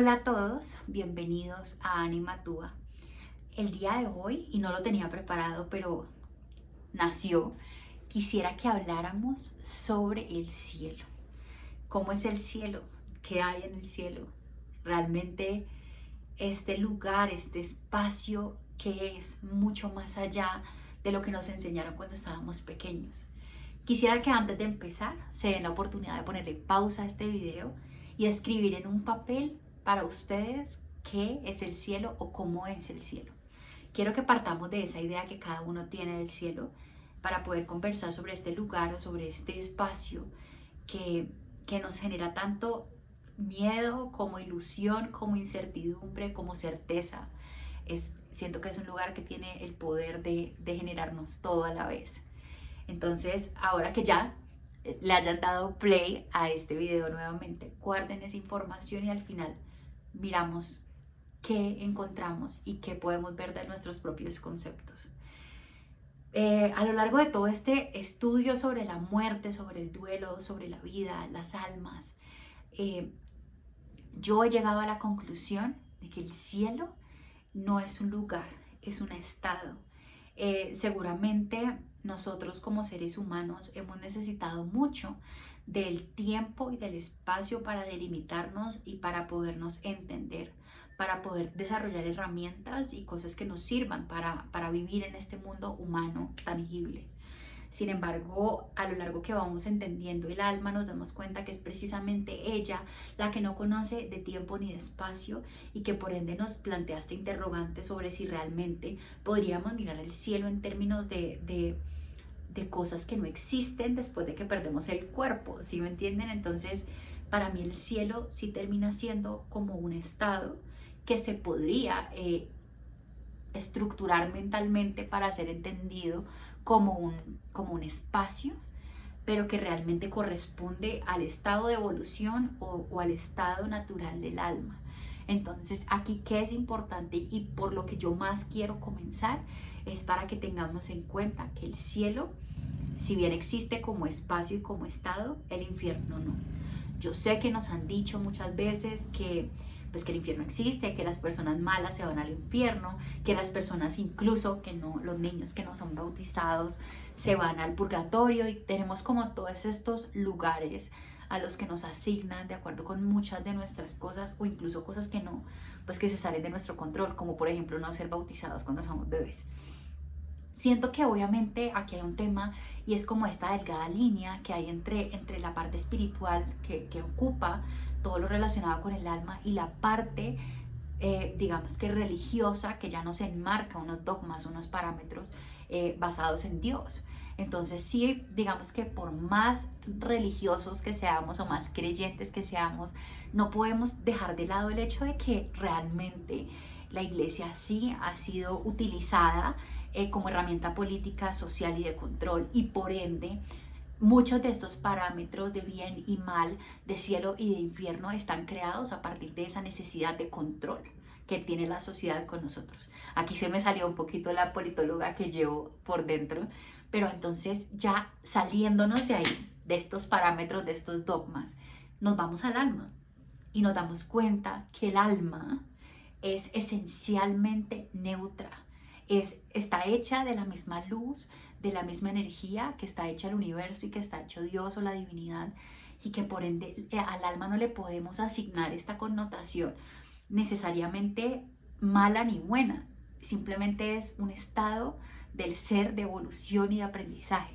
Hola a todos, bienvenidos a Anima Tua. El día de hoy, y no lo tenía preparado, pero nació, quisiera que habláramos sobre el cielo. ¿Cómo es el cielo? ¿Qué hay en el cielo? Realmente este lugar, este espacio que es mucho más allá de lo que nos enseñaron cuando estábamos pequeños. Quisiera que antes de empezar se den la oportunidad de ponerle pausa a este video y escribir en un papel para ustedes qué es el cielo o cómo es el cielo. Quiero que partamos de esa idea que cada uno tiene del cielo para poder conversar sobre este lugar o sobre este espacio que, que nos genera tanto miedo como ilusión, como incertidumbre, como certeza. Es, siento que es un lugar que tiene el poder de, de generarnos todo a la vez. Entonces, ahora que ya le hayan dado play a este video nuevamente, guarden esa información y al final miramos qué encontramos y qué podemos ver de nuestros propios conceptos. Eh, a lo largo de todo este estudio sobre la muerte, sobre el duelo, sobre la vida, las almas, eh, yo he llegado a la conclusión de que el cielo no es un lugar, es un estado. Eh, seguramente nosotros como seres humanos hemos necesitado mucho del tiempo y del espacio para delimitarnos y para podernos entender, para poder desarrollar herramientas y cosas que nos sirvan para, para vivir en este mundo humano tangible. Sin embargo, a lo largo que vamos entendiendo el alma, nos damos cuenta que es precisamente ella la que no conoce de tiempo ni de espacio y que por ende nos plantea este interrogante sobre si realmente podríamos mirar el cielo en términos de, de, de cosas que no existen después de que perdemos el cuerpo, ¿sí me entienden? Entonces, para mí el cielo sí termina siendo como un estado que se podría eh, estructurar mentalmente para ser entendido como un, como un espacio, pero que realmente corresponde al estado de evolución o, o al estado natural del alma. Entonces, aquí, ¿qué es importante y por lo que yo más quiero comenzar? Es para que tengamos en cuenta que el cielo, si bien existe como espacio y como estado, el infierno no. Yo sé que nos han dicho muchas veces que pues que el infierno existe, que las personas malas se van al infierno, que las personas incluso, que no, los niños que no son bautizados, se van al purgatorio y tenemos como todos estos lugares a los que nos asignan de acuerdo con muchas de nuestras cosas o incluso cosas que no, pues que se salen de nuestro control, como por ejemplo no ser bautizados cuando somos bebés. Siento que obviamente aquí hay un tema y es como esta delgada línea que hay entre, entre la parte espiritual que, que ocupa todo lo relacionado con el alma y la parte, eh, digamos que religiosa, que ya nos enmarca unos dogmas, unos parámetros eh, basados en Dios. Entonces sí, digamos que por más religiosos que seamos o más creyentes que seamos, no podemos dejar de lado el hecho de que realmente la iglesia sí ha sido utilizada eh, como herramienta política, social y de control y por ende Muchos de estos parámetros de bien y mal, de cielo y de infierno están creados a partir de esa necesidad de control que tiene la sociedad con nosotros. Aquí se me salió un poquito la politóloga que llevo por dentro, pero entonces ya saliéndonos de ahí, de estos parámetros, de estos dogmas, nos vamos al alma. Y nos damos cuenta que el alma es esencialmente neutra, es, está hecha de la misma luz, de la misma energía que está hecha el universo y que está hecho Dios o la divinidad y que por ende eh, al alma no le podemos asignar esta connotación necesariamente mala ni buena, simplemente es un estado del ser de evolución y de aprendizaje.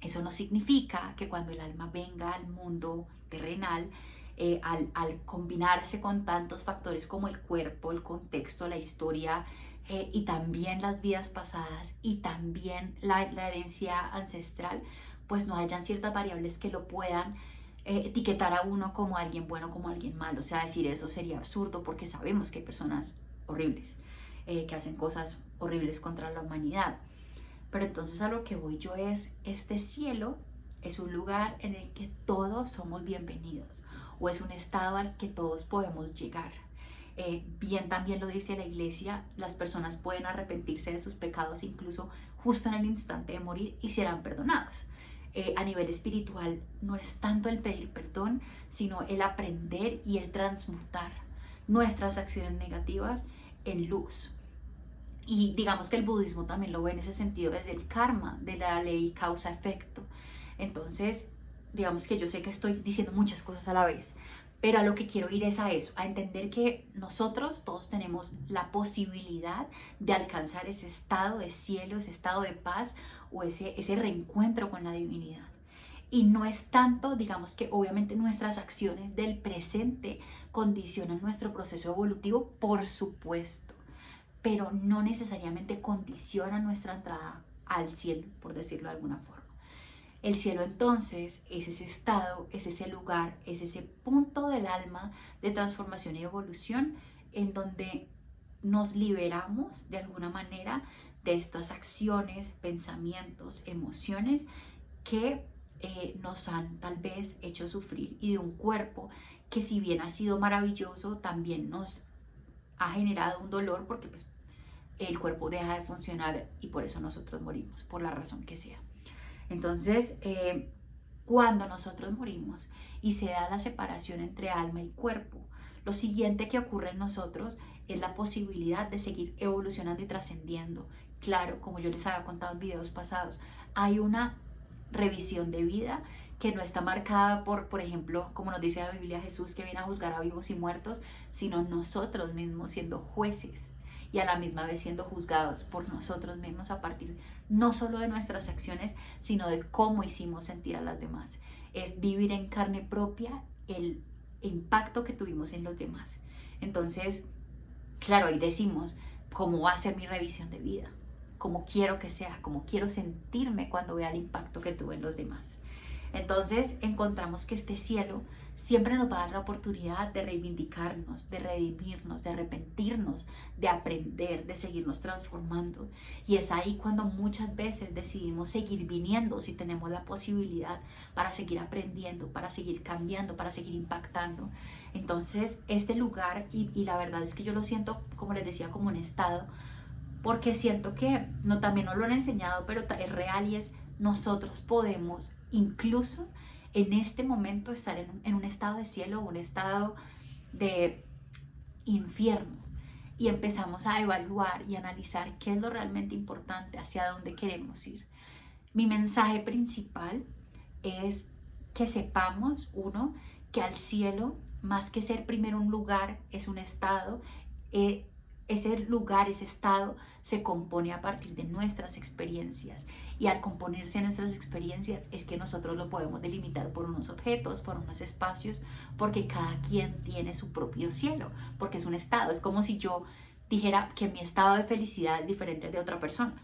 Eso no significa que cuando el alma venga al mundo terrenal, eh, al, combinarse con tantos factores como el cuerpo, el contexto, la historia, eh, y también las vidas pasadas y también la, herencia ancestral, pues no hayan ciertas variables que lo puedan eh, etiquetar a uno como alguien bueno, como alguien malo. O sea, decir eso sería absurdo porque sabemos que hay personas horribles, eh, que hacen cosas horribles contra la humanidad. Pero entonces a lo que voy yo es, este cielo es un lugar en el que todos somos bienvenidos o es un estado al que todos podemos llegar. Eh, bien también lo dice la iglesia, las personas pueden arrepentirse de sus pecados incluso justo en el instante de morir y serán perdonadas. Eh, a nivel espiritual no es tanto el pedir perdón, sino el aprender y el transmutar nuestras acciones negativas en luz. Y digamos que el budismo también lo ve en ese sentido desde el karma, de la ley causa-efecto. Entonces, digamos que yo sé que estoy diciendo muchas cosas a la vez, pero a lo que quiero ir es a eso, a entender que nosotros todos tenemos la posibilidad de alcanzar ese estado de cielo, ese estado de paz o ese, ese reencuentro con la divinidad. Y no es tanto, digamos que obviamente nuestras acciones del presente condicionan nuestro proceso evolutivo, por supuesto, pero no necesariamente condicionan nuestra entrada al cielo, por decirlo de alguna forma. El cielo entonces es ese estado, es ese lugar, es ese punto del alma de transformación y evolución en donde nos liberamos de alguna manera de estas acciones, pensamientos, emociones que eh, nos han tal vez hecho sufrir y de un cuerpo que si bien ha sido maravilloso, también nos ha generado un dolor porque pues, el cuerpo deja de funcionar y por eso nosotros morimos, por la razón que sea. Entonces, eh, cuando nosotros morimos y se da la separación entre alma y cuerpo, lo siguiente que ocurre en nosotros es la posibilidad de seguir evolucionando y trascendiendo. Claro, como yo les había contado en videos pasados, hay una revisión de vida que no está marcada por, por ejemplo, como nos dice la Biblia Jesús, que viene a juzgar a vivos y muertos, sino nosotros mismos siendo jueces y a la misma vez siendo juzgados por nosotros mismos a partir no solo de nuestras acciones, sino de cómo hicimos sentir a las demás. Es vivir en carne propia el impacto que tuvimos en los demás. Entonces, claro, ahí decimos, ¿cómo va a ser mi revisión de vida? ¿Cómo quiero que sea? ¿Cómo quiero sentirme cuando vea el impacto que tuve en los demás? Entonces encontramos que este cielo siempre nos va a dar la oportunidad de reivindicarnos, de redimirnos, de arrepentirnos, de aprender, de seguirnos transformando. Y es ahí cuando muchas veces decidimos seguir viniendo si tenemos la posibilidad para seguir aprendiendo, para seguir cambiando, para seguir impactando. Entonces, este lugar, y, la verdad es que yo lo siento, como les decía, como un estado, porque siento que no, también no lo han enseñado, pero es real y es nosotros podemos incluso en este momento estar en, un estado de cielo o un estado de infierno y empezamos a evaluar y analizar qué es lo realmente importante, hacia dónde queremos ir. Mi mensaje principal es que sepamos, uno, que al cielo, más que ser primero un lugar, es un estado, eh, ese lugar, ese estado se compone a partir de nuestras experiencias. Y al componerse nuestras experiencias es que nosotros lo podemos delimitar por unos objetos, por unos espacios, porque cada quien tiene su propio cielo, porque es un estado, es como si yo dijera que mi estado de felicidad es diferente de otra persona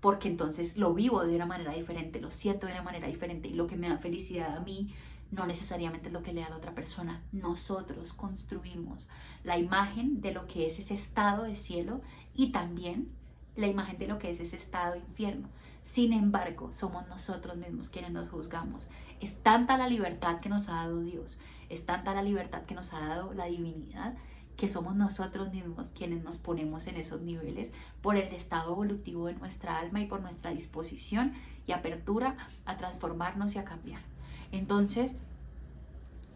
porque entonces lo vivo de una manera diferente, lo siento de una manera diferente y lo que me da felicidad a mí no necesariamente es lo que le da a la otra persona. Nosotros construimos la imagen de lo que es ese estado de cielo y también la imagen de lo que es ese estado de infierno. Sin embargo, somos nosotros mismos quienes nos juzgamos. Es tanta la libertad que nos ha dado Dios, es tanta la libertad que nos ha dado la divinidad, que somos nosotros mismos quienes nos ponemos en esos niveles por el estado evolutivo de nuestra alma y por nuestra disposición y apertura a transformarnos y a cambiar. Entonces,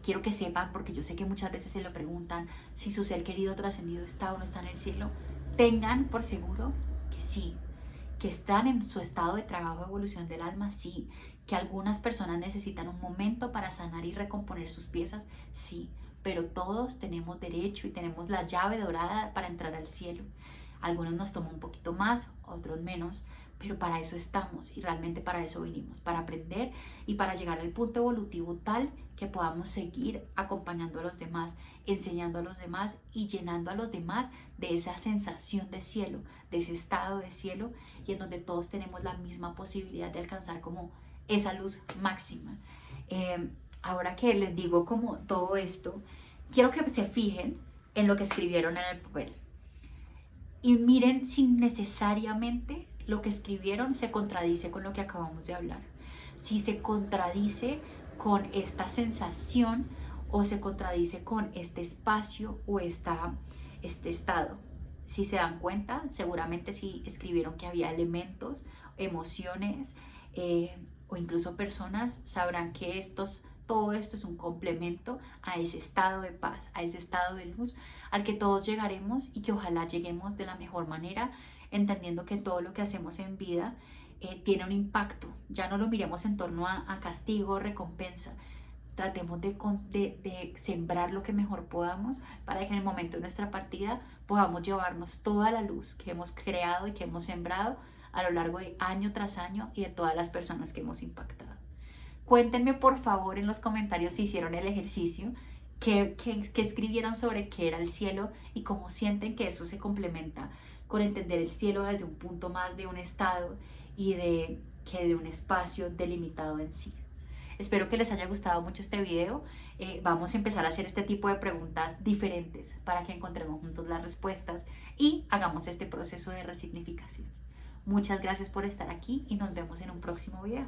quiero que sepan, porque yo sé que muchas veces se lo preguntan, si su ser querido trascendido está o no está en el cielo, tengan por seguro que sí, que están en su estado de trabajo de evolución del alma, sí, que algunas personas necesitan un momento para sanar y recomponer sus piezas, sí, pero todos tenemos derecho y tenemos la llave dorada para entrar al cielo. Algunos nos toman un poquito más, otros menos, pero para eso estamos y realmente para eso vinimos, para aprender y para llegar al punto evolutivo tal que podamos seguir acompañando a los demás, enseñando a los demás y llenando a los demás de esa sensación de cielo, de ese estado de cielo y en donde todos tenemos la misma posibilidad de alcanzar como esa luz máxima. Em, ahora que les digo como todo esto, quiero que se fijen en lo que escribieron en el papel y miren sin necesariamente lo que escribieron se contradice con lo que acabamos de hablar. Si se contradice con esta sensación o se contradice con este espacio o esta, este estado. Si se dan cuenta, seguramente si escribieron que había elementos, emociones eh, o incluso personas, sabrán que estos todo esto es un complemento a ese estado de paz, a ese estado de luz al que todos llegaremos y que ojalá lleguemos de la mejor manera, entendiendo que todo lo que hacemos en vida eh, tiene un impacto. Ya no lo miremos en torno a, a castigo, recompensa. Tratemos de, de, de, sembrar lo que mejor podamos para que en el momento de nuestra partida podamos llevarnos toda la luz que hemos creado y que hemos sembrado a lo largo de año tras año y de todas las personas que hemos impactado. Cuéntenme por favor en los comentarios si hicieron el ejercicio, qué, qué, escribieron sobre qué era el cielo y cómo sienten que eso se complementa con entender el cielo desde un punto más de un estado y de que de un espacio delimitado en sí. Espero que les haya gustado mucho este video. Eh, vamos a empezar a hacer este tipo de preguntas diferentes para que encontremos juntos las respuestas y hagamos este proceso de resignificación. Muchas gracias por estar aquí y nos vemos en un próximo video.